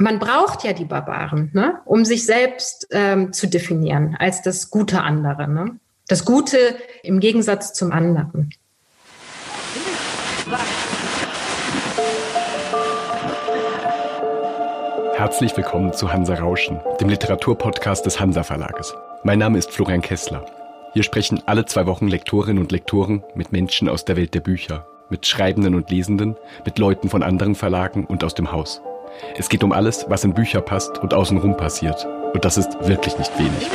man braucht ja die Barbaren, ne, um sich selbst ähm, zu definieren als das gute andere. Ne? Das Gute im Gegensatz zum anderen. Herzlich willkommen zu Hansa Rauschen, dem Literaturpodcast des Hansa Verlages. Mein Name ist Florian Kessler. Hier sprechen alle zwei Wochen Lektorinnen und Lektoren mit Menschen aus der Welt der Bücher, mit Schreibenden und Lesenden, mit Leuten von anderen Verlagen und aus dem Haus. Es geht um alles, was in Bücher passt und außenrum passiert. Und das ist wirklich nicht wenig.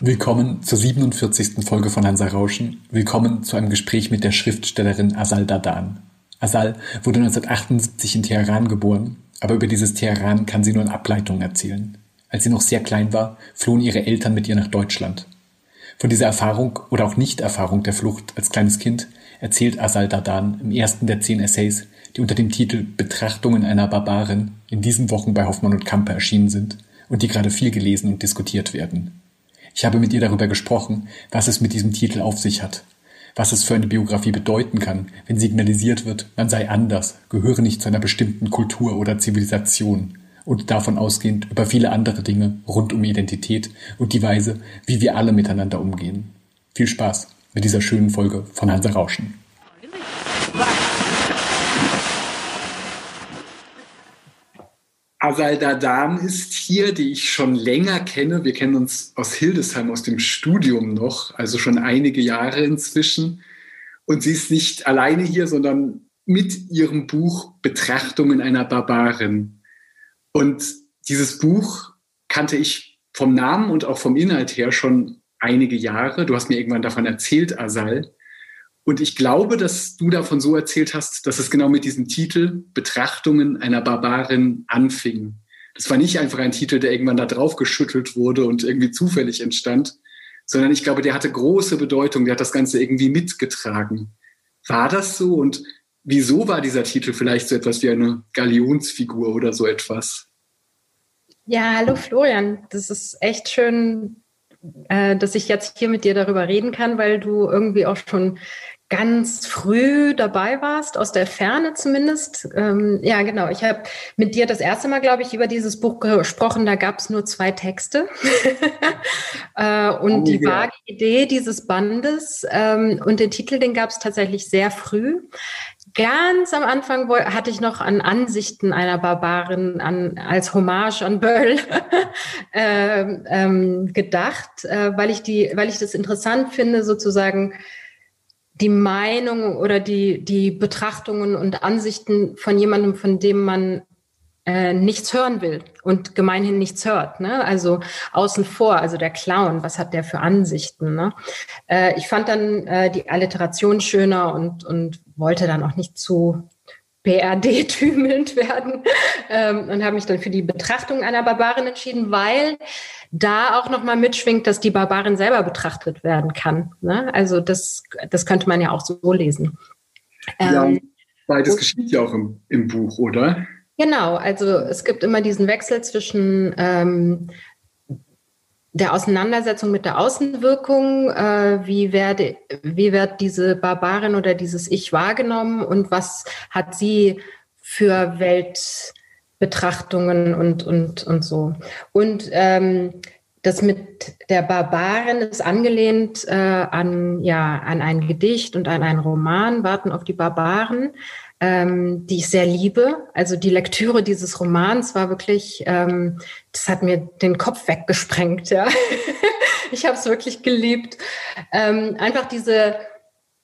Willkommen zur 47. Folge von Hansa Rauschen. Willkommen zu einem Gespräch mit der Schriftstellerin Asal Dadan. Asal wurde 1978 in Teheran geboren, aber über dieses Teheran kann sie nur in Ableitungen erzählen. Als sie noch sehr klein war, flohen ihre Eltern mit ihr nach Deutschland. Von dieser Erfahrung oder auch Nichterfahrung der Flucht als kleines Kind erzählt Asal Dadan im ersten der zehn Essays, die unter dem Titel Betrachtungen einer Barbarin in diesen Wochen bei Hoffmann und Kampe erschienen sind und die gerade viel gelesen und diskutiert werden. Ich habe mit ihr darüber gesprochen, was es mit diesem Titel auf sich hat, was es für eine Biografie bedeuten kann, wenn signalisiert wird, man sei anders, gehöre nicht zu einer bestimmten Kultur oder Zivilisation und davon ausgehend über viele andere Dinge rund um Identität und die Weise, wie wir alle miteinander umgehen. Viel Spaß mit dieser schönen Folge von Hansa Rauschen. Asal Dadan ist hier, die ich schon länger kenne. Wir kennen uns aus Hildesheim, aus dem Studium noch, also schon einige Jahre inzwischen. Und sie ist nicht alleine hier, sondern mit ihrem Buch Betrachtungen einer Barbarin. Und dieses Buch kannte ich vom Namen und auch vom Inhalt her schon einige Jahre. Du hast mir irgendwann davon erzählt, Asal. Und ich glaube, dass du davon so erzählt hast, dass es genau mit diesem Titel Betrachtungen einer Barbarin anfing. Das war nicht einfach ein Titel, der irgendwann da drauf geschüttelt wurde und irgendwie zufällig entstand, sondern ich glaube, der hatte große Bedeutung, der hat das Ganze irgendwie mitgetragen. War das so? Und wieso war dieser Titel vielleicht so etwas wie eine Galionsfigur oder so etwas? Ja, hallo Florian. Das ist echt schön, äh, dass ich jetzt hier mit dir darüber reden kann, weil du irgendwie auch schon ganz früh dabei warst, aus der Ferne zumindest. Ähm, ja, genau. Ich habe mit dir das erste Mal, glaube ich, über dieses Buch gesprochen. Da gab es nur zwei Texte. äh, und oh, die ja. vage Idee dieses Bandes ähm, und den Titel, den gab es tatsächlich sehr früh. Ganz am Anfang hatte ich noch an Ansichten einer Barbarin an, als Hommage an Böll ähm, ähm, gedacht, äh, weil ich die, weil ich das interessant finde, sozusagen die Meinung oder die, die Betrachtungen und Ansichten von jemandem, von dem man äh, nichts hören will und gemeinhin nichts hört. Ne? Also außen vor, also der Clown, was hat der für Ansichten? Ne? Äh, ich fand dann äh, die Alliteration schöner und, und wollte dann auch nicht zu BRD-tümelnd werden ähm, und habe mich dann für die Betrachtung einer Barbarin entschieden, weil da auch nochmal mitschwingt, dass die Barbarin selber betrachtet werden kann. Ne? Also das, das könnte man ja auch so lesen. Ja, ähm, beides geschieht ja auch im, im Buch, oder? Genau, also es gibt immer diesen Wechsel zwischen ähm, der Auseinandersetzung mit der Außenwirkung, äh, wie, werde, wie wird diese Barbarin oder dieses Ich wahrgenommen und was hat sie für Weltbetrachtungen und, und, und so. Und ähm, das mit der Barbarin ist angelehnt äh, an, ja, an ein Gedicht und an einen Roman, Warten auf die Barbaren ähm, die ich sehr liebe. Also die Lektüre dieses Romans war wirklich, ähm, das hat mir den Kopf weggesprengt. Ja, ich habe es wirklich geliebt. Ähm, einfach diese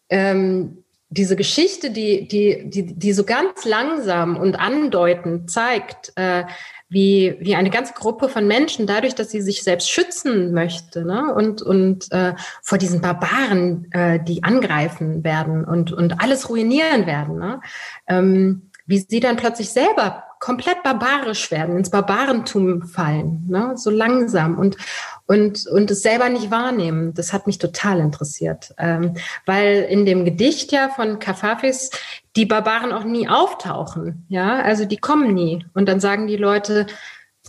ähm, diese Geschichte, die die die die so ganz langsam und andeutend zeigt. Äh, wie, wie eine ganze Gruppe von Menschen, dadurch, dass sie sich selbst schützen möchte ne? und, und äh, vor diesen Barbaren, äh, die angreifen werden und, und alles ruinieren werden, ne? ähm, wie sie dann plötzlich selber komplett barbarisch werden, ins Barbarentum fallen, ne? so langsam und, und, und es selber nicht wahrnehmen. Das hat mich total interessiert, ähm, weil in dem Gedicht ja von Kafafis die Barbaren auch nie auftauchen, ja, also die kommen nie. Und dann sagen die Leute,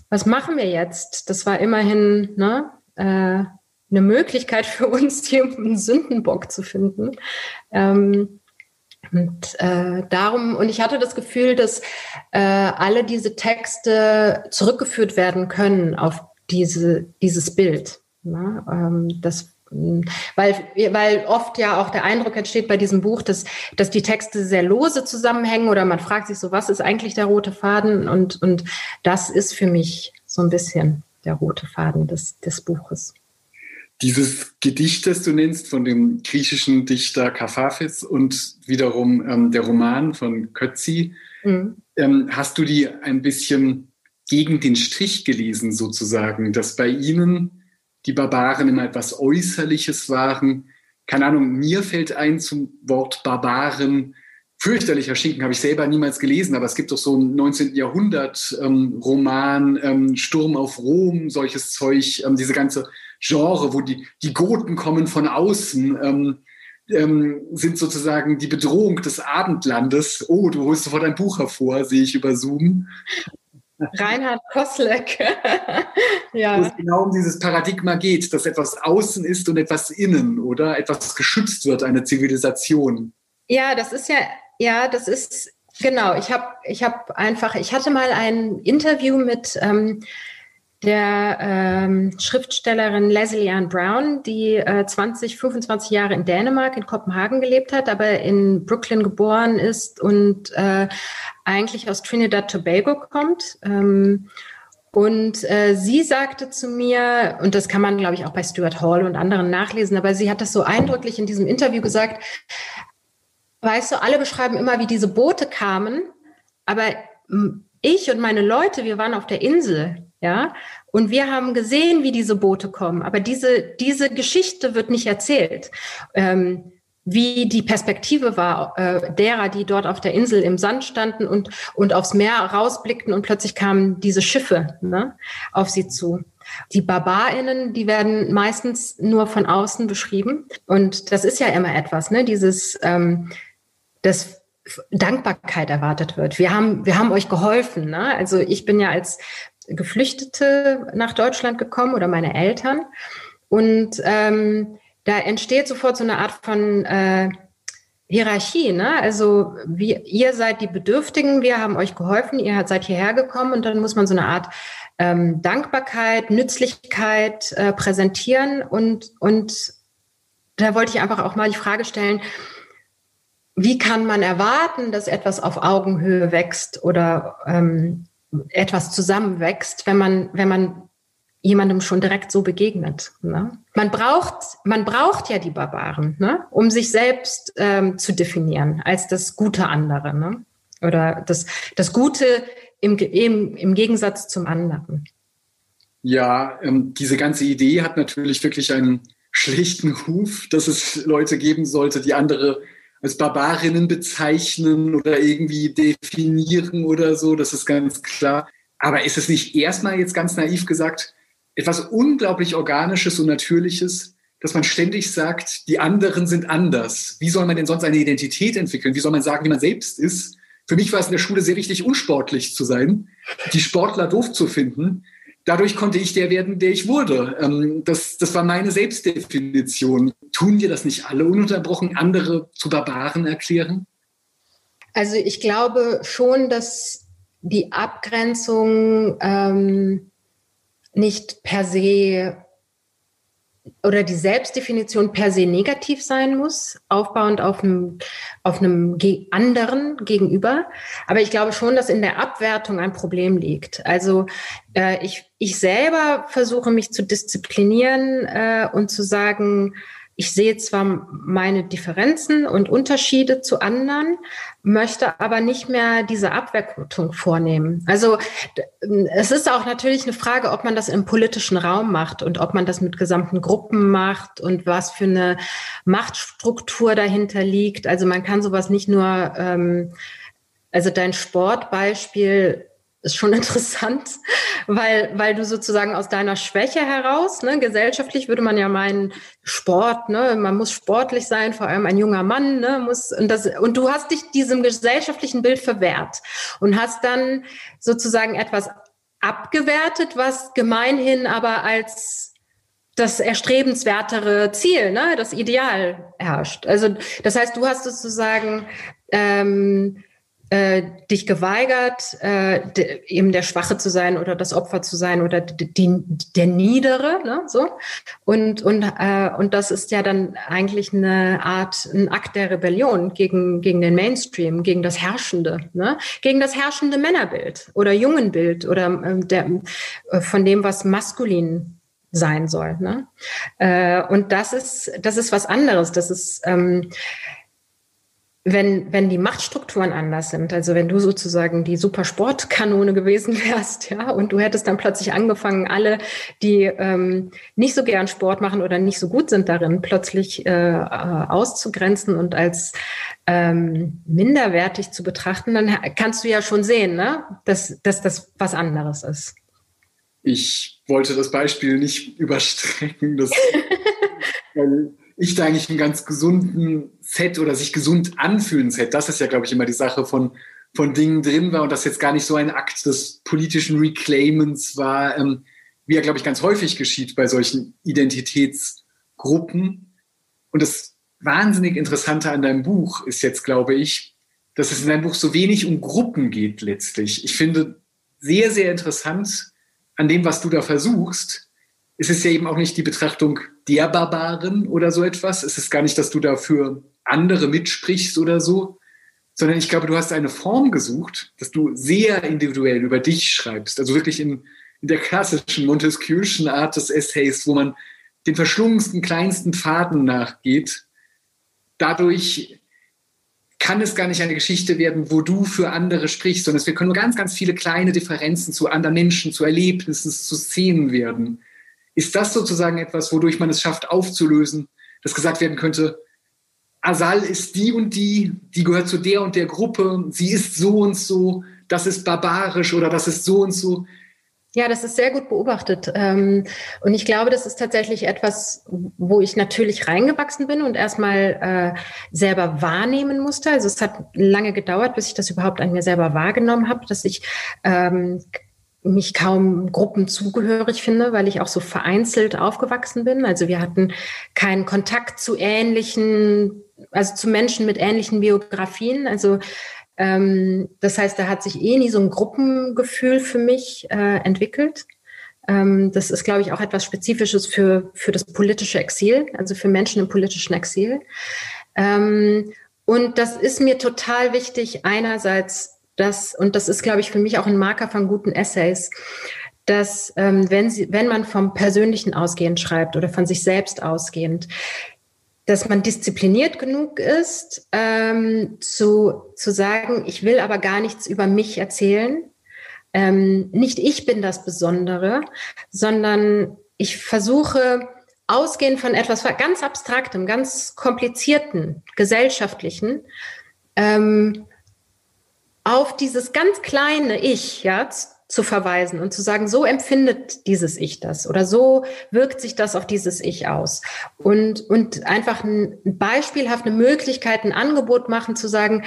was machen wir jetzt? Das war immerhin ne, äh, eine Möglichkeit für uns, hier einen Sündenbock zu finden. Ähm, Und äh, darum, und ich hatte das Gefühl, dass äh, alle diese Texte zurückgeführt werden können auf diese, dieses Bild. Ne? Ähm, das, weil, weil oft ja auch der Eindruck entsteht bei diesem Buch, dass, dass die Texte sehr lose zusammenhängen oder man fragt sich so, was ist eigentlich der rote Faden? Und, und das ist für mich so ein bisschen der rote Faden des, des Buches. Dieses Gedicht, das du nennst, von dem griechischen Dichter Kafafis und wiederum ähm, der Roman von Kötzi, mhm. ähm, hast du die ein bisschen gegen den Strich gelesen, sozusagen, dass bei ihnen die Barbaren immer etwas Äußerliches waren? Keine Ahnung, mir fällt ein zum Wort Barbaren fürchterlicher Schinken habe ich selber niemals gelesen, aber es gibt doch so einen 19. Jahrhundert ähm, ähm, Sturm auf Rom, solches Zeug, ähm, diese ganze Genre, wo die, die Goten kommen von außen, ähm, ähm, sind sozusagen die Bedrohung des Abendlandes. Oh, du holst sofort ein Buch hervor, sehe ich über Zoom. Reinhard Kosleck. ja. Wo es genau um dieses Paradigma geht, dass etwas außen ist und etwas innen, oder? Etwas geschützt wird, eine Zivilisation. Ja, das ist ja, ja, das ist, genau. Ich habe ich hab einfach, ich hatte mal ein Interview mit ähm, der ähm, Schriftstellerin Leslie Ann Brown, die äh, 20, 25 Jahre in Dänemark, in Kopenhagen gelebt hat, aber in Brooklyn geboren ist und äh, eigentlich aus Trinidad Tobago kommt. Ähm, und äh, sie sagte zu mir, und das kann man, glaube ich, auch bei Stuart Hall und anderen nachlesen, aber sie hat das so eindrücklich in diesem Interview gesagt, weißt du, alle beschreiben immer, wie diese Boote kamen, aber ich und meine Leute, wir waren auf der Insel ja, und wir haben gesehen, wie diese Boote kommen. Aber diese, diese Geschichte wird nicht erzählt. Ähm, wie die Perspektive war äh, derer, die dort auf der Insel im Sand standen und, und aufs Meer rausblickten und plötzlich kamen diese Schiffe ne, auf sie zu. Die BarbarInnen, die werden meistens nur von außen beschrieben. Und das ist ja immer etwas, ne? Dieses, ähm, das Dankbarkeit erwartet wird. Wir haben, wir haben euch geholfen. Ne? Also ich bin ja als Geflüchtete nach Deutschland gekommen oder meine Eltern. Und ähm, da entsteht sofort so eine Art von äh, Hierarchie. Ne? Also wir, ihr seid die Bedürftigen, wir haben euch geholfen, ihr seid hierher gekommen und dann muss man so eine Art ähm, Dankbarkeit, Nützlichkeit äh, präsentieren. Und, und da wollte ich einfach auch mal die Frage stellen, wie kann man erwarten, dass etwas auf Augenhöhe wächst oder ähm, etwas zusammenwächst, wenn man, wenn man jemandem schon direkt so begegnet. Ne? Man braucht, man braucht ja die Barbaren, ne? um sich selbst ähm, zu definieren als das gute andere, ne? oder das, das Gute im, im, im Gegensatz zum anderen. Ja, ähm, diese ganze Idee hat natürlich wirklich einen schlichten Ruf, dass es Leute geben sollte, die andere als Barbarinnen bezeichnen oder irgendwie definieren oder so, das ist ganz klar. Aber ist es nicht erstmal jetzt ganz naiv gesagt etwas unglaublich Organisches und Natürliches, dass man ständig sagt, die anderen sind anders. Wie soll man denn sonst eine Identität entwickeln? Wie soll man sagen, wie man selbst ist? Für mich war es in der Schule sehr wichtig, unsportlich zu sein, die Sportler doof zu finden dadurch konnte ich der werden, der ich wurde. Ähm, das, das war meine Selbstdefinition. Tun wir das nicht alle ununterbrochen, andere zu Barbaren erklären? Also ich glaube schon, dass die Abgrenzung ähm, nicht per se oder die Selbstdefinition per se negativ sein muss, aufbauend auf einem, auf einem anderen gegenüber. Aber ich glaube schon, dass in der Abwertung ein Problem liegt. Also äh, ich, ich selber versuche mich zu disziplinieren äh, und zu sagen, ich sehe zwar meine Differenzen und Unterschiede zu anderen, möchte aber nicht mehr diese Abwertung vornehmen. Also es ist auch natürlich eine Frage, ob man das im politischen Raum macht und ob man das mit gesamten Gruppen macht und was für eine Machtstruktur dahinter liegt. Also man kann sowas nicht nur, ähm, also dein Sportbeispiel ist schon interessant, weil, weil du sozusagen aus deiner Schwäche heraus, ne, gesellschaftlich würde man ja meinen, Sport, ne, man muss sportlich sein, vor allem ein junger Mann, ne, muss, und das, und du hast dich diesem gesellschaftlichen Bild verwehrt und hast dann sozusagen etwas abgewertet, was gemeinhin aber als das erstrebenswertere Ziel, ne, das Ideal herrscht. Also das heißt, du hast sozusagen ähm, äh, dich geweigert, äh, de, eben der Schwache zu sein oder das Opfer zu sein oder die, der Niedere, ne, so. Und, und, äh, und das ist ja dann eigentlich eine Art, ein Akt der Rebellion gegen, gegen den Mainstream, gegen das Herrschende, ne, gegen das herrschende Männerbild oder Jungenbild oder äh, der, äh, von dem, was maskulin sein soll. Ne? Äh, und das ist, das ist was anderes. Das ist, ähm, wenn, wenn die Machtstrukturen anders sind, also wenn du sozusagen die Supersportkanone gewesen wärst, ja, und du hättest dann plötzlich angefangen, alle, die ähm, nicht so gern Sport machen oder nicht so gut sind darin, plötzlich äh, äh auszugrenzen und als ähm, minderwertig zu betrachten, dann kannst du ja schon sehen, ne, dass, dass das was anderes ist. Ich wollte das Beispiel nicht überstrecken, das, weil ich da eigentlich einen ganz gesunden Set oder sich gesund anfühlen Set, das ist ja, glaube ich, immer die Sache von, von Dingen drin war und das jetzt gar nicht so ein Akt des politischen Reclaimens war, ähm, wie ja, glaube ich, ganz häufig geschieht bei solchen Identitätsgruppen. Und das wahnsinnig Interessante an deinem Buch ist jetzt, glaube ich, dass es in deinem Buch so wenig um Gruppen geht letztlich. Ich finde sehr, sehr interessant an dem, was du da versuchst, ist es ja eben auch nicht die Betrachtung der Barbaren oder so etwas. Es ist gar nicht, dass du dafür andere mitsprichst oder so, sondern ich glaube, du hast eine Form gesucht, dass du sehr individuell über dich schreibst. Also wirklich in, in der klassischen Montesquieu'schen Art des Essays, wo man den verschlungensten, kleinsten Faden nachgeht. Dadurch kann es gar nicht eine Geschichte werden, wo du für andere sprichst, sondern wir können nur ganz, ganz viele kleine Differenzen zu anderen Menschen, zu Erlebnissen, zu Szenen werden. Ist das sozusagen etwas, wodurch man es schafft, aufzulösen, dass gesagt werden könnte, Asal ist die und die, die gehört zu der und der Gruppe, sie ist so und so, das ist barbarisch oder das ist so und so. Ja, das ist sehr gut beobachtet. Ähm, und ich glaube, das ist tatsächlich etwas, wo ich natürlich reingewachsen bin und erstmal äh, selber wahrnehmen musste. Also es hat lange gedauert, bis ich das überhaupt an mir selber wahrgenommen habe, dass ich ähm, mich kaum Gruppen zugehörig finde, weil ich auch so vereinzelt aufgewachsen bin. Also wir hatten keinen Kontakt zu ähnlichen, also zu Menschen mit ähnlichen Biografien. Also ähm, das heißt, da hat sich eh nie so ein Gruppengefühl für mich äh, entwickelt. Ähm, das ist, glaube ich, auch etwas Spezifisches für, für das politische Exil, also für Menschen im politischen Exil. Ähm, und das ist mir total wichtig, einerseits dass, und das ist, glaube ich, für mich auch ein Marker von guten Essays, dass ähm, wenn, sie, wenn man vom Persönlichen ausgehend schreibt oder von sich selbst ausgehend, dass man diszipliniert genug ist, ähm, zu, zu sagen, ich will aber gar nichts über mich erzählen. Ähm, nicht ich bin das Besondere, sondern ich versuche, ausgehend von etwas ganz Abstraktem, ganz Komplizierten, Gesellschaftlichen, ähm, auf dieses ganz kleine Ich, ja, zu verweisen und zu sagen, so empfindet dieses Ich das oder so wirkt sich das auf dieses Ich aus. Und, und einfach ein beispielhaft eine Möglichkeit, ein Angebot machen, zu sagen,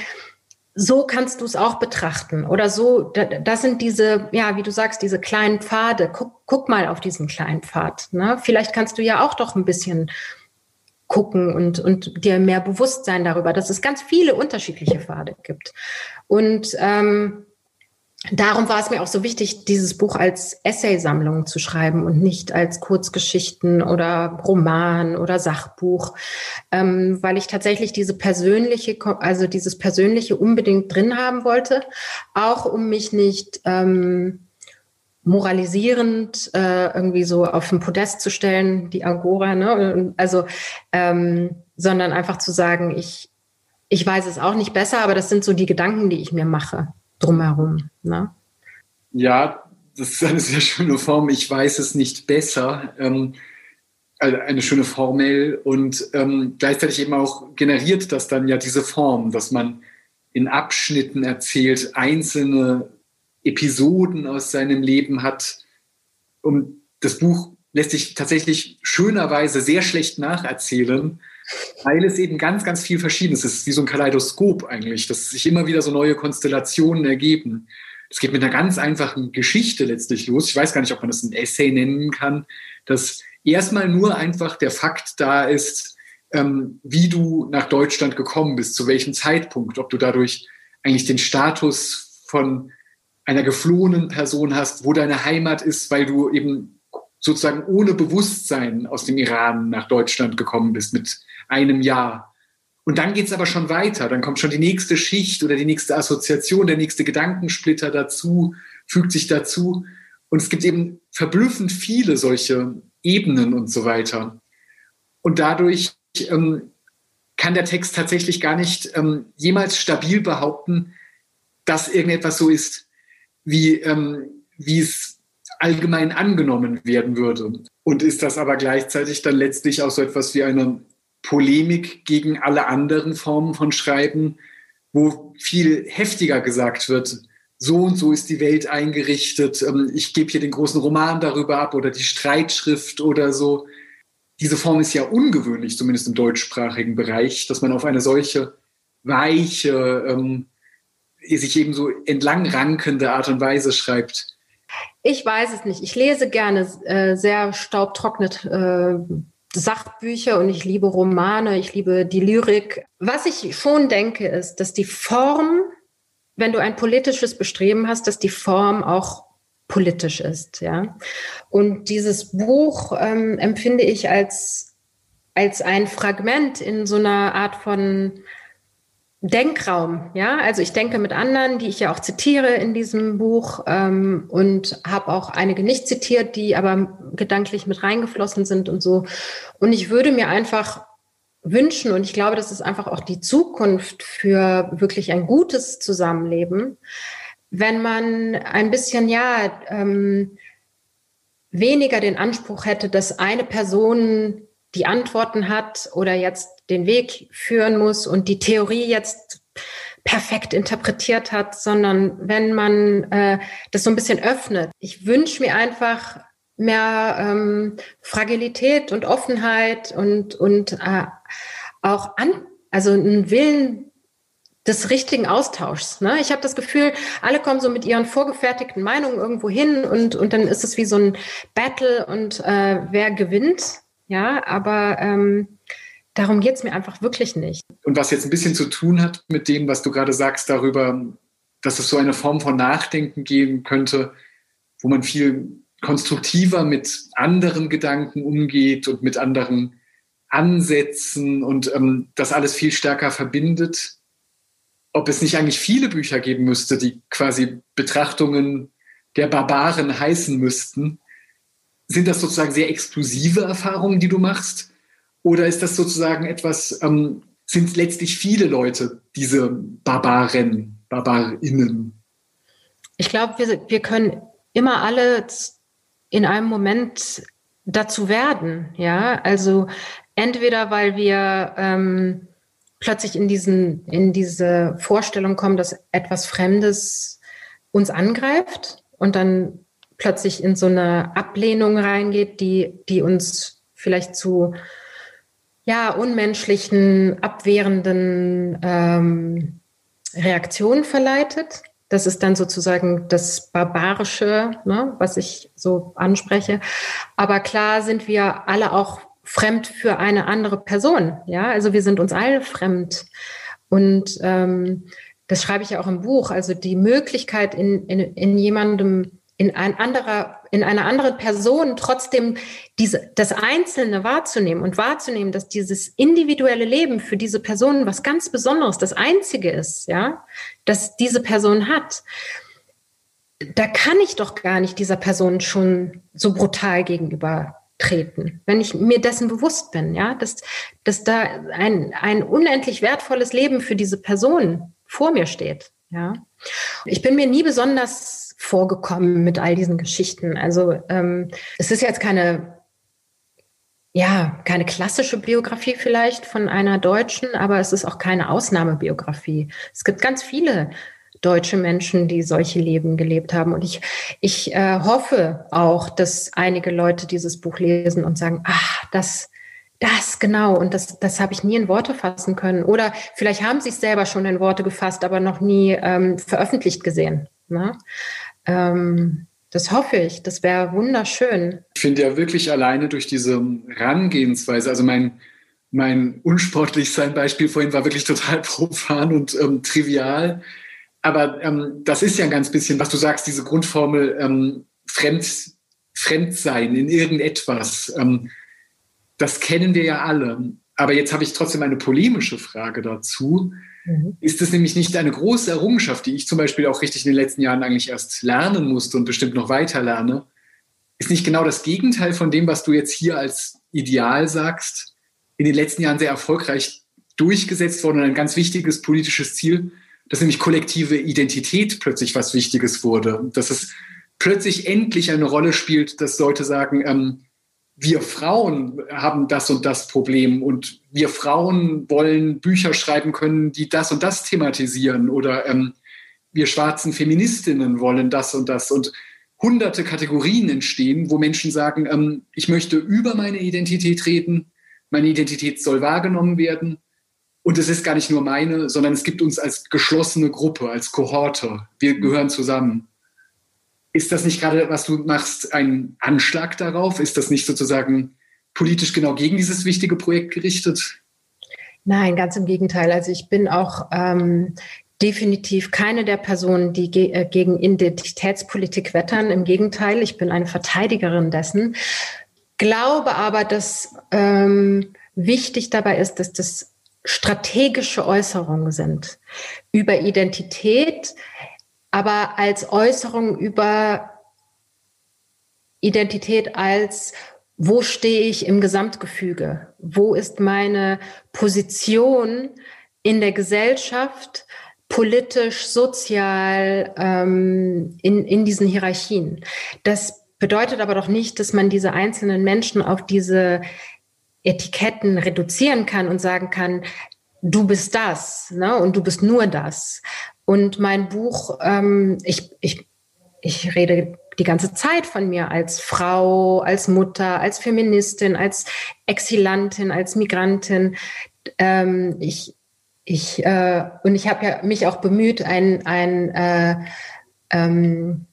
so kannst du es auch betrachten oder so, das sind diese, ja, wie du sagst, diese kleinen Pfade. Guck, guck mal auf diesen kleinen Pfad. Ne? Vielleicht kannst du ja auch doch ein bisschen gucken und, und dir mehr Bewusstsein darüber, dass es ganz viele unterschiedliche Pfade gibt. Und ähm, darum war es mir auch so wichtig, dieses Buch als Essaysammlung zu schreiben und nicht als Kurzgeschichten oder Roman oder Sachbuch, ähm, weil ich tatsächlich diese persönliche, also dieses persönliche unbedingt drin haben wollte, auch um mich nicht ähm, moralisierend äh, irgendwie so auf den Podest zu stellen, die Agora, ne? Also, ähm, sondern einfach zu sagen, ich, ich weiß es auch nicht besser, aber das sind so die Gedanken, die ich mir mache drumherum. Ne? Ja, das ist eine sehr schöne Form. Ich weiß es nicht besser. Ähm, also eine schöne Formel und ähm, gleichzeitig eben auch generiert das dann ja diese Form, dass man in Abschnitten erzählt, einzelne Episoden aus seinem Leben hat. Und das Buch lässt sich tatsächlich schönerweise sehr schlecht nacherzählen, weil es eben ganz, ganz viel Verschiedenes ist. Es ist wie so ein Kaleidoskop eigentlich, dass sich immer wieder so neue Konstellationen ergeben. Es geht mit einer ganz einfachen Geschichte letztlich los. Ich weiß gar nicht, ob man das ein Essay nennen kann, dass erstmal nur einfach der Fakt da ist, ähm, wie du nach Deutschland gekommen bist, zu welchem Zeitpunkt, ob du dadurch eigentlich den Status von einer geflohenen Person hast, wo deine Heimat ist, weil du eben sozusagen ohne Bewusstsein aus dem Iran nach Deutschland gekommen bist mit einem Jahr. Und dann geht's aber schon weiter. Dann kommt schon die nächste Schicht oder die nächste Assoziation, der nächste Gedankensplitter dazu, fügt sich dazu. Und es gibt eben verblüffend viele solche Ebenen und so weiter. Und dadurch ähm, kann der Text tatsächlich gar nicht ähm, jemals stabil behaupten, dass irgendetwas so ist, wie, ähm, es allgemein angenommen werden würde. Und ist das aber gleichzeitig dann letztlich auch so etwas wie eine Polemik gegen alle anderen Formen von Schreiben, wo viel heftiger gesagt wird, so und so ist die Welt eingerichtet, ähm, ich gebe hier den großen Roman darüber ab oder die Streitschrift oder so. Diese Form ist ja ungewöhnlich, zumindest im deutschsprachigen Bereich, dass man auf eine solche weiche, ähm, sich eben so entlang rankende Art und Weise schreibt. Ich weiß es nicht. Ich lese gerne äh, sehr staubtrocknet äh, Sachbücher und ich liebe Romane, ich liebe die Lyrik. Was ich schon denke, ist, dass die Form, wenn du ein politisches Bestreben hast, dass die Form auch politisch ist, ja. Und dieses Buch ähm, empfinde ich als, als ein Fragment in so einer Art von Denkraum, ja. Also ich denke mit anderen, die ich ja auch zitiere in diesem Buch ähm, und habe auch einige nicht zitiert, die aber gedanklich mit reingeflossen sind und so. Und ich würde mir einfach wünschen und ich glaube, das ist einfach auch die Zukunft für wirklich ein gutes Zusammenleben, wenn man ein bisschen ja ähm, weniger den Anspruch hätte, dass eine Person die Antworten hat oder jetzt den Weg führen muss und die Theorie jetzt perfekt interpretiert hat, sondern wenn man äh, das so ein bisschen öffnet. Ich wünsche mir einfach mehr ähm, Fragilität und Offenheit und, und äh, auch an, also einen Willen des richtigen Austauschs. Ne? Ich habe das Gefühl, alle kommen so mit ihren vorgefertigten Meinungen irgendwo hin und, und dann ist es wie so ein Battle und äh, wer gewinnt. Ja, aber ähm, darum geht es mir einfach wirklich nicht. Und was jetzt ein bisschen zu tun hat mit dem, was du gerade sagst darüber, dass es so eine Form von Nachdenken geben könnte, wo man viel konstruktiver mit anderen Gedanken umgeht und mit anderen Ansätzen und ähm, das alles viel stärker verbindet. Ob es nicht eigentlich viele Bücher geben müsste, die quasi Betrachtungen der Barbaren heißen müssten, sind das sozusagen sehr exklusive Erfahrungen, die du machst? Oder ist das sozusagen etwas, ähm, sind letztlich viele Leute diese Barbaren, Barbarinnen? Ich glaube, wir, wir können immer alle in einem Moment dazu werden. Ja, also entweder weil wir ähm, plötzlich in diesen in diese Vorstellung kommen, dass etwas Fremdes uns angreift und dann plötzlich in so eine Ablehnung reingeht, die, die uns vielleicht zu ja, unmenschlichen, abwehrenden ähm, Reaktionen verleitet. Das ist dann sozusagen das Barbarische, ne, was ich so anspreche. Aber klar sind wir alle auch fremd für eine andere Person. Ja, also wir sind uns alle fremd. Und ähm, das schreibe ich ja auch im Buch. Also die Möglichkeit, in, in, in jemandem in ein anderer, in einer anderen Person trotzdem diese, das Einzelne wahrzunehmen und wahrzunehmen, dass dieses individuelle Leben für diese Person was ganz Besonderes, das Einzige ist, ja, dass diese Person hat. Da kann ich doch gar nicht dieser Person schon so brutal gegenüber treten, wenn ich mir dessen bewusst bin, ja, dass, dass da ein, ein unendlich wertvolles Leben für diese Person vor mir steht, ja. Ich bin mir nie besonders vorgekommen mit all diesen Geschichten. Also ähm, es ist jetzt keine, ja, keine klassische Biografie vielleicht von einer Deutschen, aber es ist auch keine Ausnahmebiografie. Es gibt ganz viele deutsche Menschen, die solche Leben gelebt haben. Und ich, ich äh, hoffe auch, dass einige Leute dieses Buch lesen und sagen, ach, das, das genau, und das, das habe ich nie in Worte fassen können. Oder vielleicht haben sie es selber schon in Worte gefasst, aber noch nie ähm, veröffentlicht gesehen. Ne? Ähm, das hoffe ich. Das wäre wunderschön. Ich finde ja wirklich alleine durch diese Herangehensweise, also mein mein unsportlich sein Beispiel vorhin war wirklich total profan und ähm, trivial. Aber ähm, das ist ja ein ganz bisschen, was du sagst, diese Grundformel ähm, Fremd, Fremdsein in irgendetwas. Ähm, das kennen wir ja alle. Aber jetzt habe ich trotzdem eine polemische Frage dazu. Mhm. Ist es nämlich nicht eine große Errungenschaft, die ich zum Beispiel auch richtig in den letzten Jahren eigentlich erst lernen musste und bestimmt noch weiter lerne? Ist nicht genau das Gegenteil von dem, was du jetzt hier als Ideal sagst, in den letzten Jahren sehr erfolgreich durchgesetzt worden und ein ganz wichtiges politisches Ziel, dass nämlich kollektive Identität plötzlich was Wichtiges wurde. Dass es plötzlich endlich eine Rolle spielt, dass Leute sagen, ähm, wir Frauen haben das und das Problem und wir Frauen wollen Bücher schreiben können, die das und das thematisieren oder ähm, wir schwarzen Feministinnen wollen das und das und hunderte Kategorien entstehen, wo Menschen sagen, ähm, ich möchte über meine Identität reden, meine Identität soll wahrgenommen werden und es ist gar nicht nur meine, sondern es gibt uns als geschlossene Gruppe, als Kohorte, wir gehören zusammen. Ist das nicht gerade, was du machst, ein Anschlag darauf? Ist das nicht sozusagen politisch genau gegen dieses wichtige Projekt gerichtet? Nein, ganz im Gegenteil. Also ich bin auch ähm, definitiv keine der Personen, die ge äh, gegen Identitätspolitik wettern. Im Gegenteil, ich bin eine Verteidigerin dessen. Glaube aber, dass ähm, wichtig dabei ist, dass das strategische Äußerungen sind über Identität, aber als Äußerung über Identität als wo stehe ich im Gesamtgefüge? Wo ist meine Position in der Gesellschaft, politisch, sozial, ähm, in, in diesen Hierarchien? Das bedeutet aber doch nicht, dass man diese einzelnen Menschen auf diese Etiketten reduzieren kann und sagen kann, du bist das ne? und du bist nur das. Und mein Buch, ähm, ich, ich, ich rede die ganze Zeit von mir als Frau, als Mutter, als Feministin, als Exilantin, als Migrantin. Ähm, ich, ich, äh, und ich habe ja mich auch bemüht, ein, ein äh, ähm,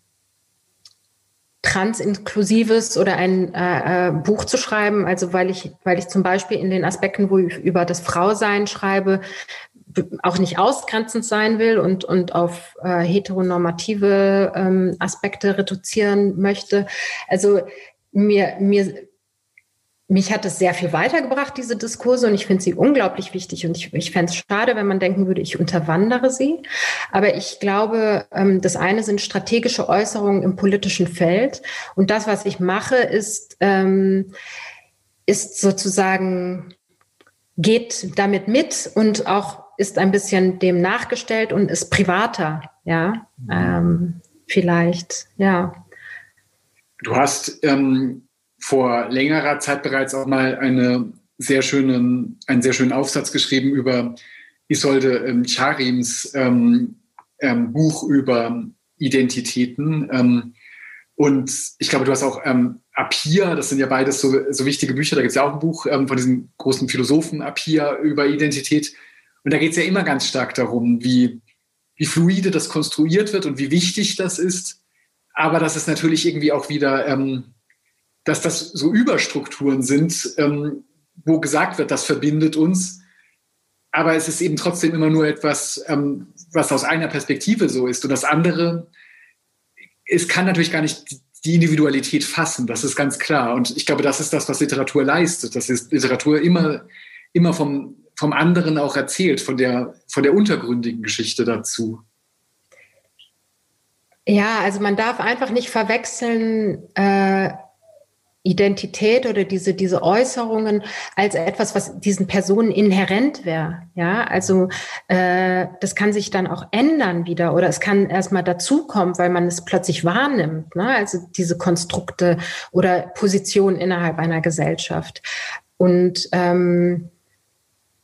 transinklusives oder ein äh, äh, Buch zu schreiben. Also weil ich, weil ich zum Beispiel in den Aspekten, wo ich über das Frausein schreibe, auch nicht ausgrenzend sein will und, und auf äh, heteronormative ähm, Aspekte reduzieren möchte. Also mir, mir, mich hat es sehr viel weitergebracht, diese Diskurse, und ich finde sie unglaublich wichtig. Und ich, ich fände es schade, wenn man denken würde, ich unterwandere sie. Aber ich glaube, ähm, das eine sind strategische Äußerungen im politischen Feld. Und das, was ich mache, ist, ähm, ist sozusagen, geht damit mit und auch ist ein bisschen dem nachgestellt und ist privater, ja, ähm, vielleicht, ja. Du hast ähm, vor längerer Zeit bereits auch mal eine sehr schönen, einen sehr schönen Aufsatz geschrieben über Isolde ähm, Charims ähm, ähm, Buch über Identitäten. Ähm, und ich glaube, du hast auch ähm, Apia, das sind ja beides so, so wichtige Bücher. Da gibt es ja auch ein Buch ähm, von diesem großen Philosophen Apia über Identität. Und da geht es ja immer ganz stark darum, wie, wie fluide das konstruiert wird und wie wichtig das ist. Aber dass es natürlich irgendwie auch wieder ähm, dass das so Überstrukturen sind, ähm, wo gesagt wird, das verbindet uns. Aber es ist eben trotzdem immer nur etwas, ähm, was aus einer Perspektive so ist. Und das andere, es kann natürlich gar nicht die Individualität fassen, das ist ganz klar. Und ich glaube, das ist das, was Literatur leistet. Das ist Literatur immer, immer vom, vom anderen auch erzählt, von der, von der untergründigen Geschichte dazu. Ja, also man darf einfach nicht verwechseln, äh, Identität oder diese, diese Äußerungen als etwas, was diesen Personen inhärent wäre. Ja, also äh, das kann sich dann auch ändern wieder oder es kann erstmal dazukommen, weil man es plötzlich wahrnimmt. Ne? Also diese Konstrukte oder Positionen innerhalb einer Gesellschaft. Und ähm,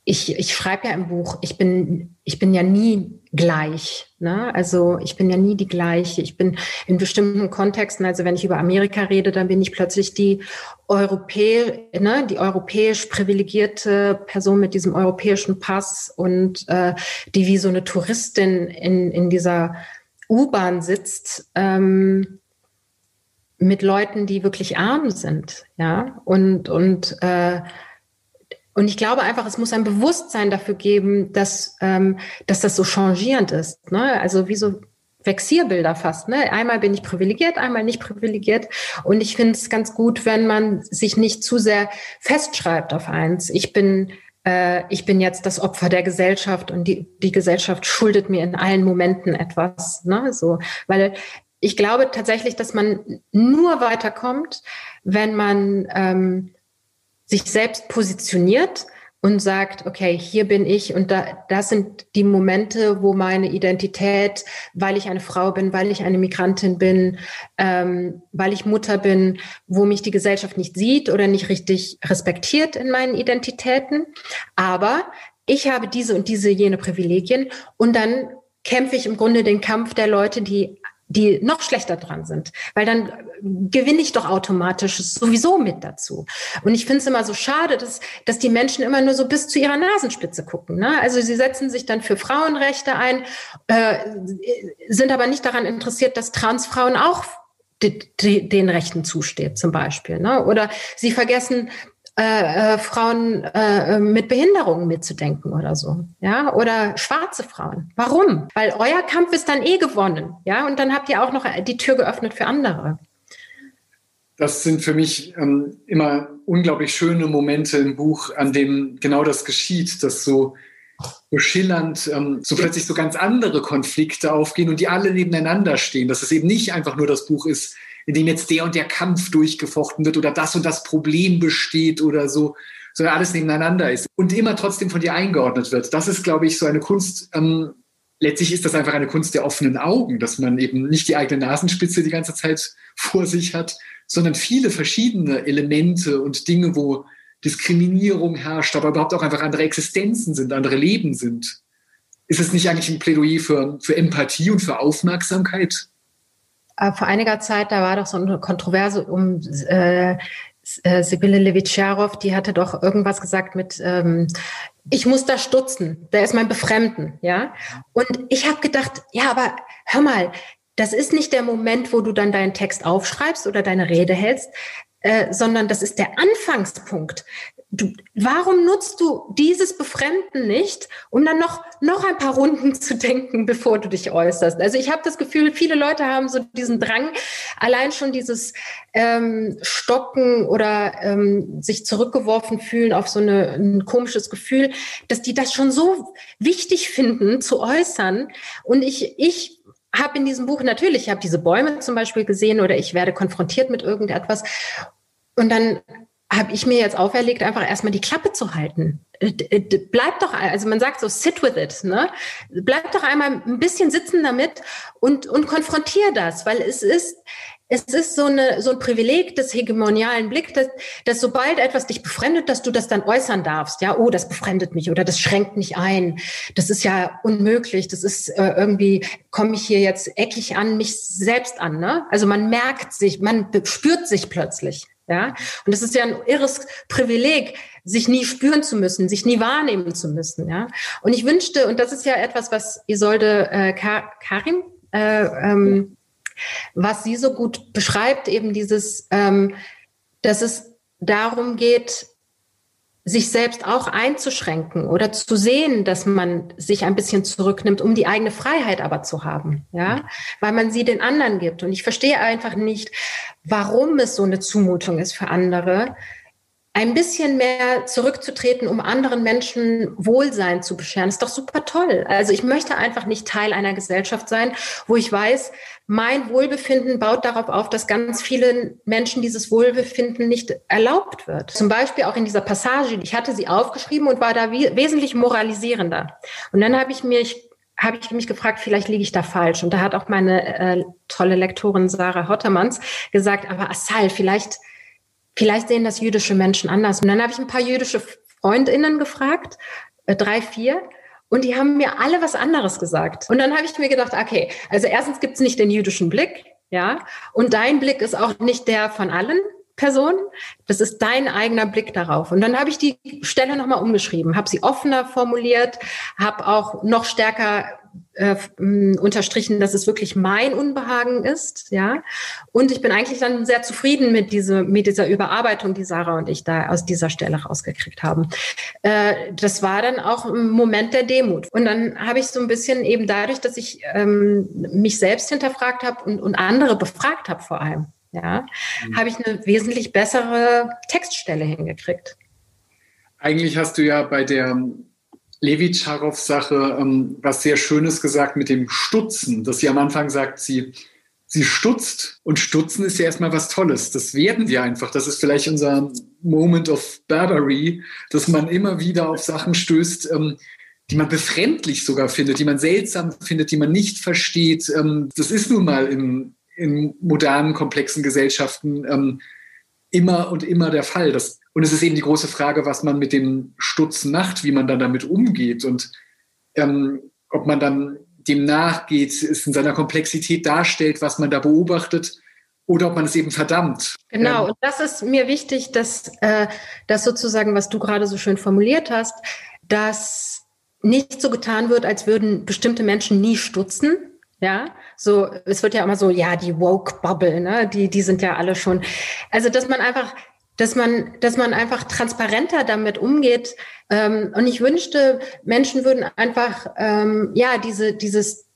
ich, ich schreibe ja im Buch, ich bin, ich bin ja nie gleich. Ne? Also ich bin ja nie die gleiche. Ich bin in bestimmten Kontexten, also wenn ich über Amerika rede, dann bin ich plötzlich die Europäer, ne, die europäisch privilegierte Person mit diesem europäischen Pass und äh, die wie so eine Touristin in, in dieser U-Bahn sitzt. Ähm, mit Leuten, die wirklich arm sind, ja, und, und äh, und ich glaube einfach, es muss ein Bewusstsein dafür geben, dass, ähm, dass das so changierend ist. Ne? Also wie so Vexierbilder fast. Ne? Einmal bin ich privilegiert, einmal nicht privilegiert. Und ich finde es ganz gut, wenn man sich nicht zu sehr festschreibt auf eins. Ich bin äh, ich bin jetzt das Opfer der Gesellschaft und die, die Gesellschaft schuldet mir in allen Momenten etwas. Ne? So, weil ich glaube tatsächlich, dass man nur weiterkommt, wenn man ähm, sich selbst positioniert und sagt, okay, hier bin ich und da, das sind die Momente, wo meine Identität, weil ich eine Frau bin, weil ich eine Migrantin bin, ähm, weil ich Mutter bin, wo mich die Gesellschaft nicht sieht oder nicht richtig respektiert in meinen Identitäten. Aber ich habe diese und diese jene Privilegien und dann kämpfe ich im Grunde den Kampf der Leute, die die noch schlechter dran sind, weil dann gewinne ich doch automatisch sowieso mit dazu. Und ich finde es immer so schade, dass, dass die Menschen immer nur so bis zu ihrer Nasenspitze gucken. Ne? Also sie setzen sich dann für Frauenrechte ein, äh, sind aber nicht daran interessiert, dass Transfrauen auch den Rechten zusteht, zum Beispiel. Ne? Oder sie vergessen, äh, äh, Frauen äh, mit Behinderungen mitzudenken oder so, ja, oder schwarze Frauen. Warum? Weil euer Kampf ist dann eh gewonnen, ja, und dann habt ihr auch noch die Tür geöffnet für andere. Das sind für mich ähm, immer unglaublich schöne Momente im Buch, an dem genau das geschieht, dass so so schillernd, ähm, so plötzlich so ganz andere Konflikte aufgehen und die alle nebeneinander stehen. Dass es eben nicht einfach nur das Buch ist, in dem jetzt der und der Kampf durchgefochten wird oder das und das Problem besteht oder so, sondern alles nebeneinander ist und immer trotzdem von dir eingeordnet wird. Das ist, glaube ich, so eine Kunst. Ähm, letztlich ist das einfach eine Kunst der offenen Augen, dass man eben nicht die eigene Nasenspitze die ganze Zeit vor sich hat, sondern viele verschiedene Elemente und Dinge, wo Diskriminierung herrscht, aber überhaupt auch einfach andere Existenzen sind, andere Leben sind. Ist es nicht eigentlich ein Plädoyer für, für Empathie und für Aufmerksamkeit? Äh, vor einiger Zeit, da war doch so eine Kontroverse um äh, äh, Sibylle Levitscharow, die hatte doch irgendwas gesagt mit, ähm, ich muss da stutzen, da ist mein Befremden, ja. Und ich habe gedacht, ja, aber hör mal, das ist nicht der Moment, wo du dann deinen Text aufschreibst oder deine Rede hältst, äh, sondern das ist der Anfangspunkt du, warum nutzt du dieses Befremden nicht, um dann noch, noch ein paar Runden zu denken, bevor du dich äußerst? Also ich habe das Gefühl, viele Leute haben so diesen Drang, allein schon dieses ähm, Stocken oder ähm, sich zurückgeworfen fühlen auf so eine, ein komisches Gefühl, dass die das schon so wichtig finden zu äußern. Und ich, ich habe in diesem Buch natürlich, ich habe diese Bäume zum Beispiel gesehen oder ich werde konfrontiert mit irgendetwas. Und dann habe ich mir jetzt auferlegt, einfach erstmal die Klappe zu halten. Äh, bleib doch, also man sagt so, sit with it, ne? Bleib doch einmal ein bisschen sitzen damit und, und konfrontier das, weil es ist, es ist so, eine, so ein Privileg des hegemonialen Blicks, dass, dass sobald etwas dich befremdet, dass du das dann äußern darfst. Ja, oh, das befremdet mich oder das schränkt mich ein. Das ist ja unmöglich. Das ist äh, irgendwie, komme ich hier jetzt eckig an mich selbst an. Ne? Also man merkt sich, man spürt sich plötzlich. Ja, und es ist ja ein irres Privileg, sich nie spüren zu müssen, sich nie wahrnehmen zu müssen. Ja, und ich wünschte, und das ist ja etwas, was Isolde äh, Karim, äh, ähm, was sie so gut beschreibt, eben dieses, ähm, dass es darum geht, sich selbst auch einzuschränken oder zu sehen, dass man sich ein bisschen zurücknimmt, um die eigene Freiheit aber zu haben, ja, weil man sie den anderen gibt. Und ich verstehe einfach nicht, warum es so eine Zumutung ist für andere, ein bisschen mehr zurückzutreten, um anderen Menschen Wohlsein zu bescheren, ist doch super toll. Also ich möchte einfach nicht Teil einer Gesellschaft sein, wo ich weiß, mein Wohlbefinden baut darauf auf, dass ganz vielen Menschen dieses Wohlbefinden nicht erlaubt wird. Zum Beispiel auch in dieser Passage, ich hatte sie aufgeschrieben und war da wesentlich moralisierender. Und dann habe ich mich habe ich mich gefragt, vielleicht liege ich da falsch. Und da hat auch meine äh, tolle Lektorin Sarah Hottermanns gesagt, aber Assal, vielleicht Vielleicht sehen das jüdische Menschen anders. Und dann habe ich ein paar jüdische Freundinnen gefragt, äh, drei, vier. Und die haben mir alle was anderes gesagt. Und dann habe ich mir gedacht, okay, also erstens gibt es nicht den jüdischen Blick, ja, und dein Blick ist auch nicht der von allen. Person. Das ist dein eigener Blick darauf. Und dann habe ich die Stelle nochmal umgeschrieben, habe sie offener formuliert, habe auch noch stärker äh, unterstrichen, dass es wirklich mein Unbehagen ist, ja. Und ich bin eigentlich dann sehr zufrieden mit diese, mit dieser Überarbeitung, die Sarah und ich da aus dieser Stelle rausgekriegt haben. Äh, das war dann auch ein Moment der Demut. Und dann habe ich so ein bisschen eben dadurch, dass ich ähm, mich selbst hinterfragt habe und, und andere befragt habe vor allem, ja, mhm. habe ich eine wesentlich bessere Textstelle hingekriegt. Eigentlich hast du ja bei der Levitscharow-Sache ähm, was sehr Schönes gesagt mit dem Stutzen, dass sie am Anfang sagt, sie, sie stutzt und Stutzen ist ja erstmal was Tolles. Das werden wir einfach. Das ist vielleicht unser Moment of Barbarity, dass man immer wieder auf Sachen stößt, ähm, die man befremdlich sogar findet, die man seltsam findet, die man nicht versteht. Ähm, das ist nun mal in, in modernen, komplexen Gesellschaften ähm, immer und immer der Fall. Das und es ist eben die große Frage, was man mit dem Stutz macht, wie man dann damit umgeht und ähm, ob man dann dem nachgeht, es in seiner Komplexität darstellt, was man da beobachtet, oder ob man es eben verdammt. Genau, ähm, und das ist mir wichtig, dass äh, das sozusagen, was du gerade so schön formuliert hast, dass nicht so getan wird, als würden bestimmte Menschen nie stutzen, ja, so, es wird ja immer so, ja, die Woke Bubble, ne, die, die sind ja alle schon, also, dass man einfach dass man, dass man einfach transparenter damit umgeht. Ähm, und ich wünschte, Menschen würden einfach ähm, ja diese dieses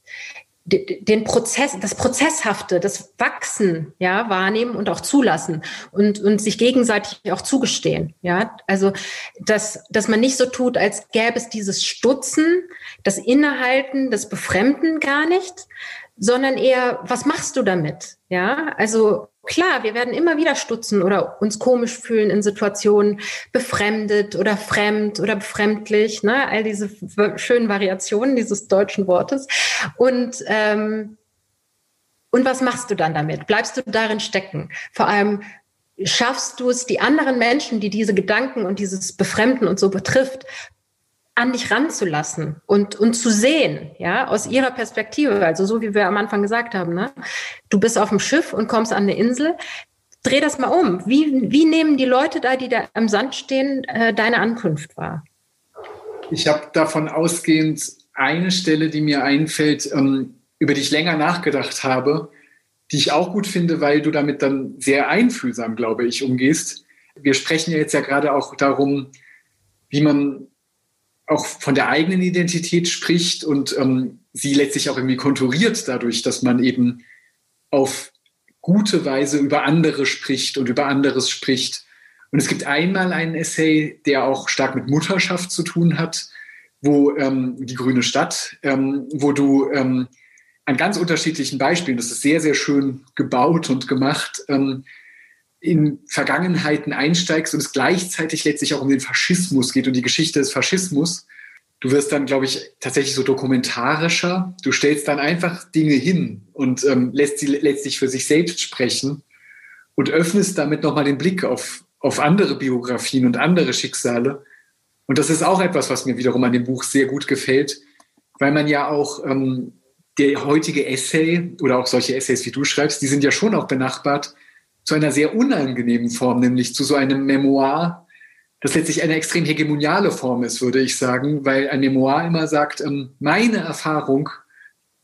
den Prozess, das Prozesshafte, das Wachsen, ja, wahrnehmen und auch zulassen und, und sich gegenseitig auch zugestehen, ja. Also, dass, dass man nicht so tut, als gäbe es dieses Stutzen, das Innehalten, das Befremden gar nicht, sondern eher, was machst du damit? Ja, also klar, wir werden immer wieder stutzen oder uns komisch fühlen in Situationen, befremdet oder fremd oder befremdlich, ne? all diese schönen Variationen dieses deutschen Wortes. Und, ähm, und was machst du dann damit? Bleibst du darin stecken? Vor allem, schaffst du es, die anderen Menschen, die diese Gedanken und dieses Befremden und so betrifft, an dich ranzulassen und, und zu sehen, ja, aus ihrer Perspektive. Also so wie wir am Anfang gesagt haben, ne? Du bist auf dem Schiff und kommst an eine Insel. Dreh das mal um. Wie, wie nehmen die Leute da, die da am Sand stehen, äh, deine Ankunft wahr? Ich habe davon ausgehend eine Stelle, die mir einfällt, ähm, über die ich länger nachgedacht habe, die ich auch gut finde, weil du damit dann sehr einfühlsam, glaube ich, umgehst. Wir sprechen ja jetzt ja gerade auch darum, wie man auch von der eigenen Identität spricht und ähm, sie letztlich auch irgendwie konturiert dadurch, dass man eben auf gute Weise über andere spricht und über anderes spricht. Und es gibt einmal einen Essay, der auch stark mit Mutterschaft zu tun hat, wo ähm, die grüne Stadt, ähm, wo du ähm, an ganz unterschiedlichen Beispielen, das ist sehr, sehr schön gebaut und gemacht, ähm, in Vergangenheiten einsteigst und es gleichzeitig letztlich auch um den Faschismus geht und die Geschichte des Faschismus. Du wirst dann, glaube ich, tatsächlich so dokumentarischer. Du stellst dann einfach Dinge hin und ähm, lässt sie letztlich für sich selbst sprechen und öffnest damit nochmal den Blick auf, auf andere Biografien und andere Schicksale. Und das ist auch etwas, was mir wiederum an dem Buch sehr gut gefällt, weil man ja auch ähm, der heutige Essay oder auch solche Essays, wie du schreibst, die sind ja schon auch benachbart zu einer sehr unangenehmen Form, nämlich zu so einem Memoir, das letztlich eine extrem hegemoniale Form ist, würde ich sagen, weil ein Memoir immer sagt, ähm, meine Erfahrung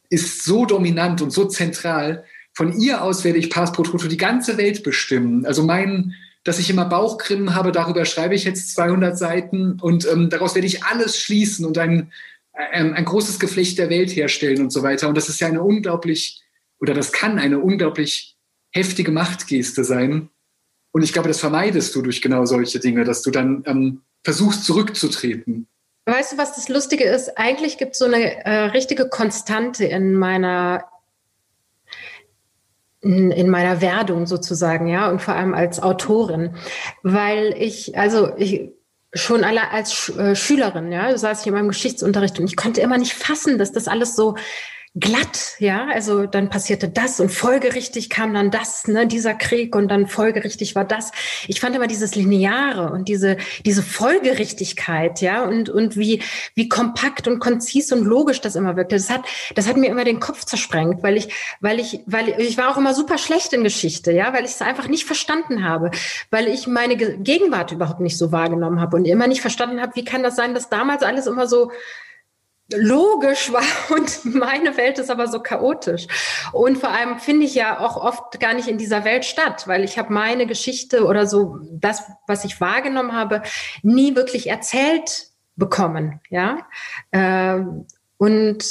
ist so dominant und so zentral, von ihr aus werde ich Pass pro die ganze Welt bestimmen. Also mein, dass ich immer Bauchgrimmen habe, darüber schreibe ich jetzt 200 Seiten und ähm, daraus werde ich alles schließen und ein, ein, ein großes Geflecht der Welt herstellen und so weiter. Und das ist ja eine unglaublich, oder das kann eine unglaublich heftige Machtgeste sein. Und ich glaube, das vermeidest du durch genau solche Dinge, dass du dann ähm, versuchst zurückzutreten. Weißt du, was das Lustige ist? Eigentlich gibt es so eine äh, richtige Konstante in meiner in, in, meiner Werdung sozusagen, ja, und vor allem als Autorin, weil ich, also ich schon alle als äh, Schülerin, ja, saß ich in meinem Geschichtsunterricht und ich konnte immer nicht fassen, dass das alles so glatt, ja, also dann passierte das und folgerichtig kam dann das, ne, dieser Krieg und dann folgerichtig war das. Ich fand immer dieses Lineare und diese, diese Folgerichtigkeit, ja, und, und wie, wie kompakt und konzis und logisch das immer wirkte. Das hat, das hat mir immer den Kopf zersprengt, weil ich, weil ich, weil ich, ich war auch immer super schlecht in Geschichte, ja, weil ich es einfach nicht verstanden habe, weil ich meine Gegenwart überhaupt nicht so wahrgenommen habe und immer nicht verstanden habe, wie kann das sein, dass damals alles immer so, logisch war und meine Welt ist aber so chaotisch. Und vor allem finde ich ja auch oft gar nicht in dieser Welt statt, weil ich habe meine Geschichte oder so das, was ich wahrgenommen habe, nie wirklich erzählt bekommen. Ja, ähm, und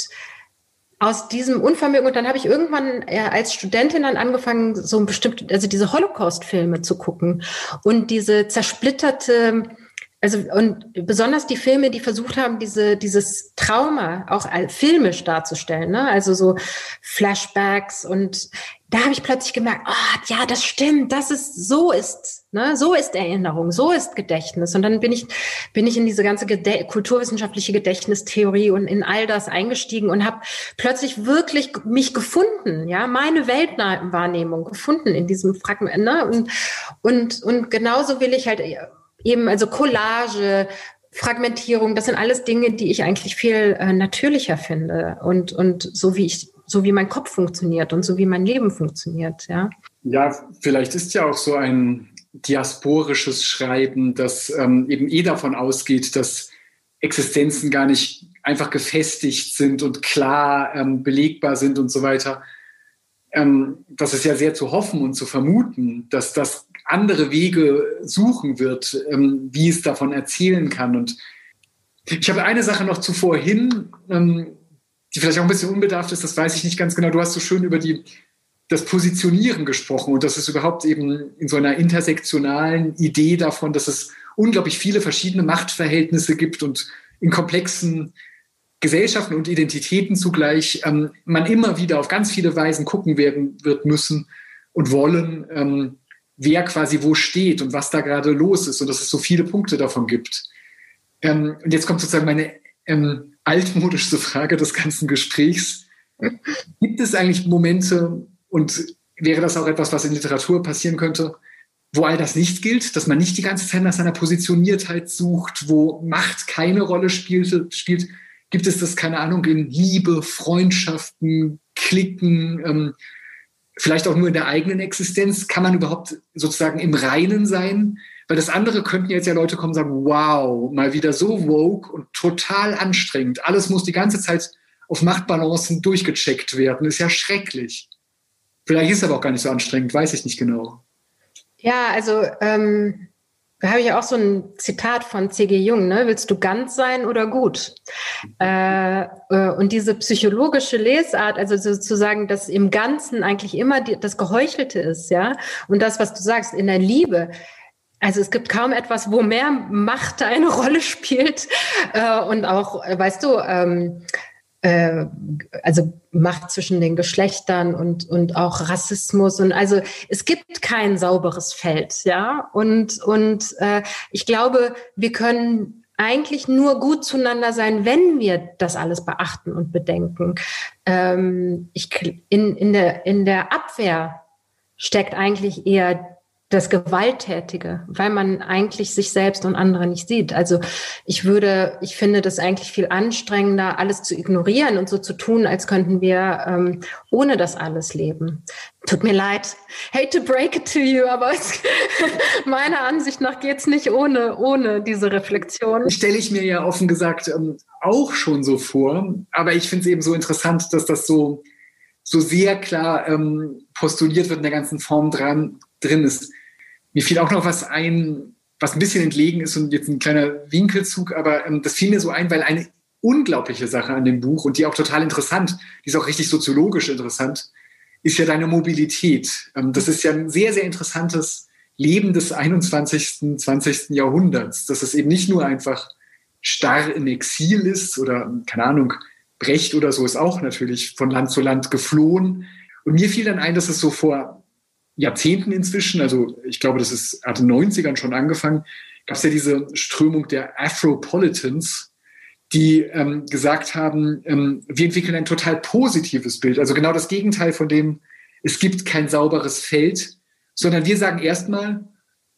aus diesem Unvermögen und dann habe ich irgendwann als Studentin dann angefangen, so bestimmte, also diese Holocaust-Filme zu gucken und diese zersplitterte also und besonders die Filme, die versucht haben, diese, dieses Trauma auch filmisch darzustellen, ne? also so Flashbacks und da habe ich plötzlich gemerkt, oh, ja, das stimmt, das ist, so ist, ne, so ist Erinnerung, so ist Gedächtnis. Und dann bin ich, bin ich in diese ganze Gede kulturwissenschaftliche Gedächtnistheorie und in all das eingestiegen und habe plötzlich wirklich mich gefunden, ja, meine Weltwahrnehmung gefunden in diesem Fragment. Ne? Und, und, und genauso will ich halt eben, also Collage, Fragmentierung, das sind alles Dinge, die ich eigentlich viel äh, natürlicher finde und, und so wie ich, so wie mein Kopf funktioniert und so wie mein Leben funktioniert, ja. Ja, vielleicht ist ja auch so ein diasporisches Schreiben, das ähm, eben eh davon ausgeht, dass Existenzen gar nicht einfach gefestigt sind und klar ähm, belegbar sind und so weiter. Ähm, das ist ja sehr zu hoffen und zu vermuten, dass das andere Wege suchen wird, ähm, wie es davon erzählen kann. Und ich habe eine Sache noch zuvor hin, ähm, die vielleicht auch ein bisschen unbedarft ist, das weiß ich nicht ganz genau. Du hast so schön über die, das Positionieren gesprochen und das ist überhaupt eben in so einer intersektionalen Idee davon, dass es unglaublich viele verschiedene Machtverhältnisse gibt und in komplexen Gesellschaften und Identitäten zugleich ähm, man immer wieder auf ganz viele Weisen gucken werden wird müssen und wollen, ähm, wer quasi wo steht und was da gerade los ist und dass es so viele Punkte davon gibt. Ähm, und jetzt kommt sozusagen meine ähm, altmodischste Frage des ganzen Gesprächs. Gibt es eigentlich Momente und wäre das auch etwas, was in Literatur passieren könnte, wo all das nicht gilt, dass man nicht die ganze Zeit nach seiner Positioniertheit sucht, wo Macht keine Rolle spielt, spielt? Gibt es das, keine Ahnung, in Liebe, Freundschaften, Klicken, ähm, vielleicht auch nur in der eigenen Existenz, kann man überhaupt sozusagen im Reinen sein? Weil das andere könnten jetzt ja Leute kommen und sagen, wow, mal wieder so woke und total anstrengend. Alles muss die ganze Zeit auf Machtbalancen durchgecheckt werden. Ist ja schrecklich. Vielleicht ist es aber auch gar nicht so anstrengend, weiß ich nicht genau. Ja, also ähm, da habe ich auch so ein Zitat von C.G. Jung, ne? Willst du ganz sein oder gut? Äh, äh, und diese psychologische Lesart, also sozusagen, dass im Ganzen eigentlich immer die, das Geheuchelte ist, ja. Und das, was du sagst, in der Liebe, also es gibt kaum etwas, wo mehr Macht eine Rolle spielt äh, und auch, äh, weißt du, ähm, äh, also Macht zwischen den Geschlechtern und, und auch Rassismus. Und also es gibt kein sauberes Feld, ja. Und, und äh, ich glaube, wir können eigentlich nur gut zueinander sein, wenn wir das alles beachten und bedenken. Ähm, ich, in, in, der, in der Abwehr steckt eigentlich eher das Gewalttätige, weil man eigentlich sich selbst und andere nicht sieht. Also ich würde, ich finde das eigentlich viel anstrengender, alles zu ignorieren und so zu tun, als könnten wir ähm, ohne das alles leben. Tut mir leid, hate to break it to you, aber es, meiner Ansicht nach geht's nicht ohne, ohne diese Reflexion. Stelle ich mir ja offen gesagt ähm, auch schon so vor, aber ich finde es eben so interessant, dass das so, so sehr klar ähm, postuliert wird in der ganzen Form dran, drin ist. Mir fiel auch noch was ein, was ein bisschen entlegen ist und jetzt ein kleiner Winkelzug, aber ähm, das fiel mir so ein, weil eine unglaubliche Sache an dem Buch und die auch total interessant, die ist auch richtig soziologisch interessant, ist ja deine Mobilität. Ähm, das ist ja ein sehr, sehr interessantes Leben des 21., 20. Jahrhunderts, dass es eben nicht nur einfach starr im Exil ist oder, keine Ahnung, Brecht oder so ist auch natürlich von Land zu Land geflohen. Und mir fiel dann ein, dass es so vor Jahrzehnten inzwischen, also ich glaube, das ist, hat in den 90ern schon angefangen, gab es ja diese Strömung der Afropolitans, die ähm, gesagt haben, ähm, wir entwickeln ein total positives Bild. Also genau das Gegenteil von dem, es gibt kein sauberes Feld, sondern wir sagen erstmal,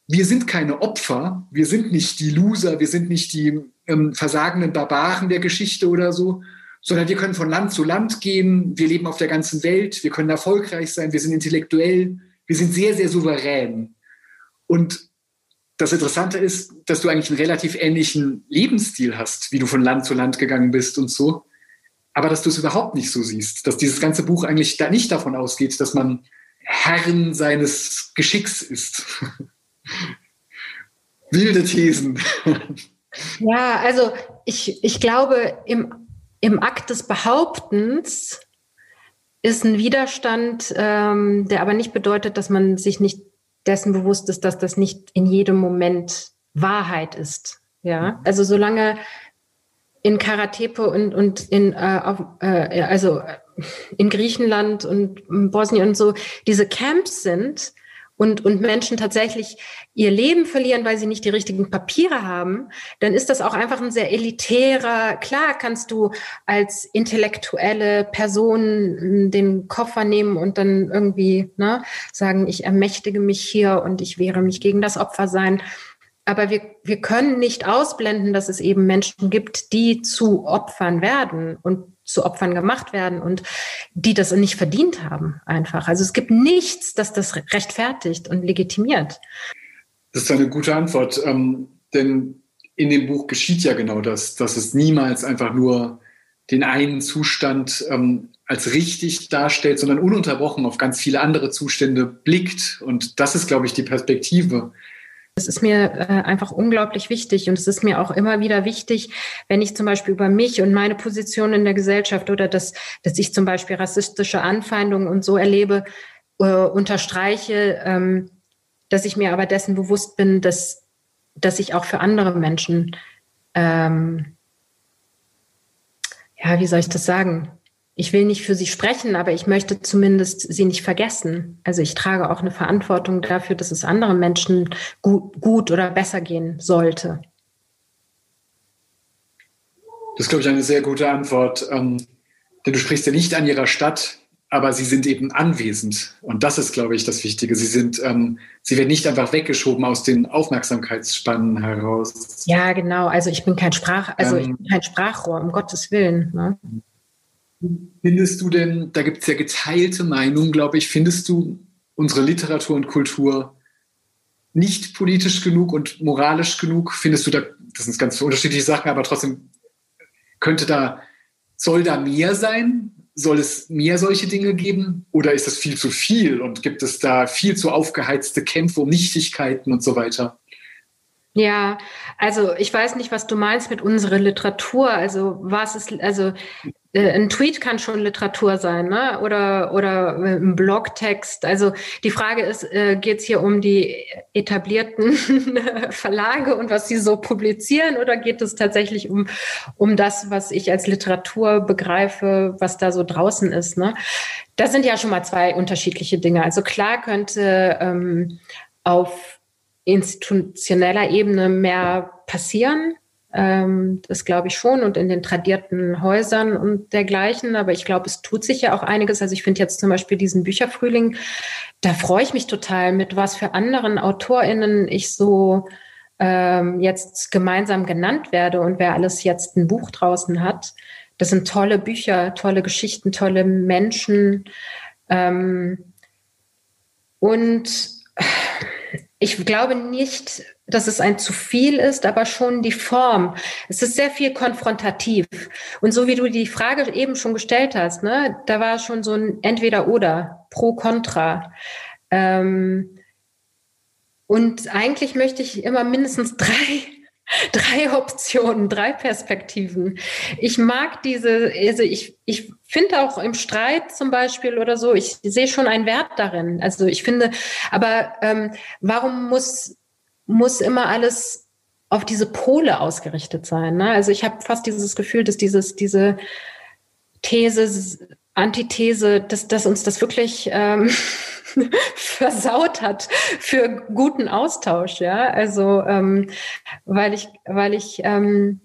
wir sind keine Opfer, wir sind nicht die Loser, wir sind nicht die ähm, versagenden Barbaren der Geschichte oder so, sondern wir können von Land zu Land gehen, wir leben auf der ganzen Welt, wir können erfolgreich sein, wir sind intellektuell, wir sind sehr, sehr souverän. Und das Interessante ist, dass du eigentlich einen relativ ähnlichen Lebensstil hast, wie du von Land zu Land gegangen bist und so. Aber dass du es überhaupt nicht so siehst, dass dieses ganze Buch eigentlich da nicht davon ausgeht, dass man Herren seines Geschicks ist. Wilde Thesen. Ja, also ich, ich glaube, im, im Akt des Behauptens ist ein Widerstand, ähm, der aber nicht bedeutet, dass man sich nicht dessen bewusst ist, dass das nicht in jedem Moment Wahrheit ist. Ja, also solange in Karatepe und, und in, äh, auf, äh, also in Griechenland und Bosnien und so diese Camps sind, und, und Menschen tatsächlich ihr Leben verlieren, weil sie nicht die richtigen Papiere haben, dann ist das auch einfach ein sehr elitärer, klar kannst du als intellektuelle Person den Koffer nehmen und dann irgendwie ne, sagen, ich ermächtige mich hier und ich wehre mich gegen das Opfer sein. Aber wir, wir können nicht ausblenden, dass es eben Menschen gibt, die zu Opfern werden und zu Opfern gemacht werden und die das nicht verdient haben einfach. Also es gibt nichts, das das rechtfertigt und legitimiert. Das ist eine gute Antwort, ähm, denn in dem Buch geschieht ja genau das, dass es niemals einfach nur den einen Zustand ähm, als richtig darstellt, sondern ununterbrochen auf ganz viele andere Zustände blickt. Und das ist, glaube ich, die Perspektive, das ist mir äh, einfach unglaublich wichtig und es ist mir auch immer wieder wichtig, wenn ich zum Beispiel über mich und meine Position in der Gesellschaft oder dass, dass ich zum Beispiel rassistische Anfeindungen und so erlebe, äh, unterstreiche, ähm, dass ich mir aber dessen bewusst bin, dass, dass ich auch für andere Menschen, ähm, ja, wie soll ich das sagen? Ich will nicht für sie sprechen, aber ich möchte zumindest sie nicht vergessen. Also ich trage auch eine Verantwortung dafür, dass es anderen Menschen gut, gut oder besser gehen sollte. Das ist, glaube ich, eine sehr gute Antwort. Ähm, denn du sprichst ja nicht an ihrer Stadt, aber sie sind eben anwesend. Und das ist, glaube ich, das Wichtige. Sie sind, ähm, sie werden nicht einfach weggeschoben aus den Aufmerksamkeitsspannen heraus. Ja, genau. Also ich bin kein Sprach, also ähm, ich bin kein Sprachrohr, um Gottes Willen. Ne? Findest du denn, da gibt es ja geteilte Meinungen, glaube ich, findest du unsere Literatur und Kultur nicht politisch genug und moralisch genug? Findest du da, das sind ganz unterschiedliche Sachen, aber trotzdem könnte da, soll da mehr sein? Soll es mehr solche Dinge geben? Oder ist das viel zu viel und gibt es da viel zu aufgeheizte Kämpfe um Nichtigkeiten und so weiter? Ja, also ich weiß nicht, was du meinst mit unserer Literatur. Also was ist, also ein Tweet kann schon Literatur sein, ne? Oder oder äh, ein Blogtext. Also die Frage ist, äh, geht es hier um die etablierten Verlage und was sie so publizieren, oder geht es tatsächlich um um das, was ich als Literatur begreife, was da so draußen ist? Ne? Das sind ja schon mal zwei unterschiedliche Dinge. Also klar könnte ähm, auf institutioneller Ebene mehr passieren. Ähm, das glaube ich schon und in den tradierten Häusern und dergleichen. Aber ich glaube, es tut sich ja auch einiges. Also ich finde jetzt zum Beispiel diesen Bücherfrühling, da freue ich mich total, mit was für anderen AutorInnen ich so ähm, jetzt gemeinsam genannt werde und wer alles jetzt ein Buch draußen hat. Das sind tolle Bücher, tolle Geschichten, tolle Menschen. Ähm, und ich glaube nicht, dass es ein zu viel ist, aber schon die Form. Es ist sehr viel konfrontativ. Und so wie du die Frage eben schon gestellt hast, ne, da war schon so ein Entweder-Oder, Pro-Contra. Ähm, und eigentlich möchte ich immer mindestens drei drei Optionen, drei Perspektiven. Ich mag diese, also ich, ich finde auch im Streit zum Beispiel oder so, ich sehe schon einen Wert darin. Also ich finde, aber ähm, warum muss, muss immer alles auf diese Pole ausgerichtet sein? Ne? Also ich habe fast dieses Gefühl, dass dieses, diese These, Antithese, dass, dass uns das wirklich ähm, versaut hat für guten Austausch, ja. Also ähm, weil ich, weil ich ähm,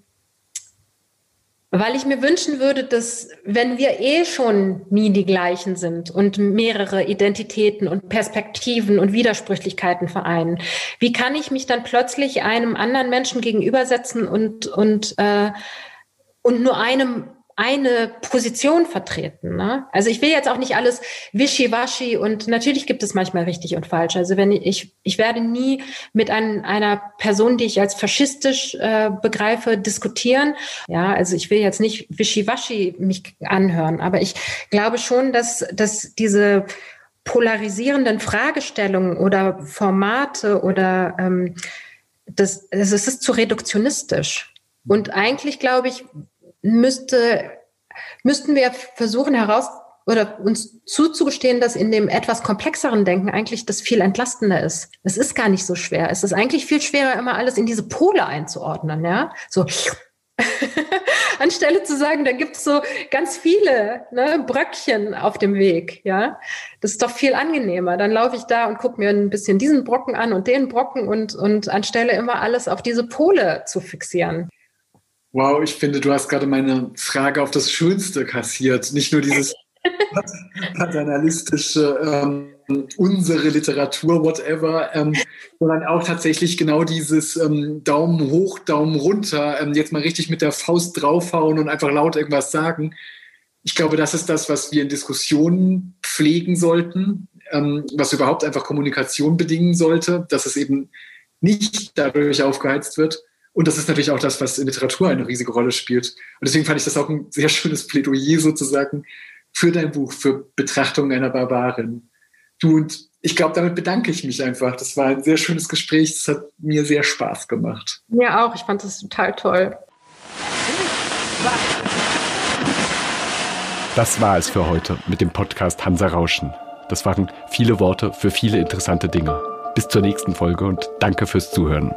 Weil ich mir wünschen würde, dass wenn wir eh schon nie die gleichen sind und mehrere Identitäten und Perspektiven und Widersprüchlichkeiten vereinen, wie kann ich mich dann plötzlich einem anderen Menschen gegenübersetzen und, und, äh, und nur einem eine Position vertreten. Ne? Also ich will jetzt auch nicht alles wischiwaschi und natürlich gibt es manchmal richtig und falsch. Also wenn ich, ich werde nie mit ein, einer Person, die ich als faschistisch äh, begreife, diskutieren. Ja, also ich will jetzt nicht wischiwaschi mich anhören, aber ich glaube schon, dass, dass diese polarisierenden Fragestellungen oder Formate oder ähm, das, es ist zu reduktionistisch. Und eigentlich glaube ich, müsste, müssten wir versuchen heraus oder uns zuzugestehen, dass in dem etwas komplexeren Denken eigentlich das viel entlastender ist. Es ist gar nicht so schwer. Es ist eigentlich viel schwerer, immer alles in diese Pole einzuordnen, ja. So. Anstelle zu sagen, da gibt es so ganz viele ne, Bröckchen auf dem Weg, ja. Das ist doch viel angenehmer. Dann laufe ich da und gucke mir ein bisschen diesen Brocken an und den Brocken und, und anstelle immer alles auf diese Pole zu fixieren. Wow, ich finde, du hast gerade meine Frage auf das Schönste kassiert. Nicht nur dieses paternalistische, ähm, unsere Literatur, whatever, ähm, sondern auch tatsächlich genau dieses ähm, Daumen hoch, Daumen runter, ähm, jetzt mal richtig mit der Faust draufhauen und einfach laut irgendwas sagen. Ich glaube, das ist das, was wir in Diskussionen pflegen sollten, ähm, was überhaupt einfach Kommunikation bedingen sollte, dass es eben nicht dadurch aufgeheizt wird. Und das ist natürlich auch das, was in Literatur eine riesige Rolle spielt. Und deswegen fand ich das auch ein sehr schönes Plädoyer sozusagen für dein Buch, für Betrachtung einer Barbarin. Du und ich glaube, damit bedanke ich mich einfach. Das war ein sehr schönes Gespräch. Das hat mir sehr Spaß gemacht. Mir auch. Ich fand das total toll. Das war es für heute mit dem Podcast Hansa Rauschen. Das waren viele Worte für viele interessante Dinge. Bis zur nächsten Folge und danke fürs Zuhören.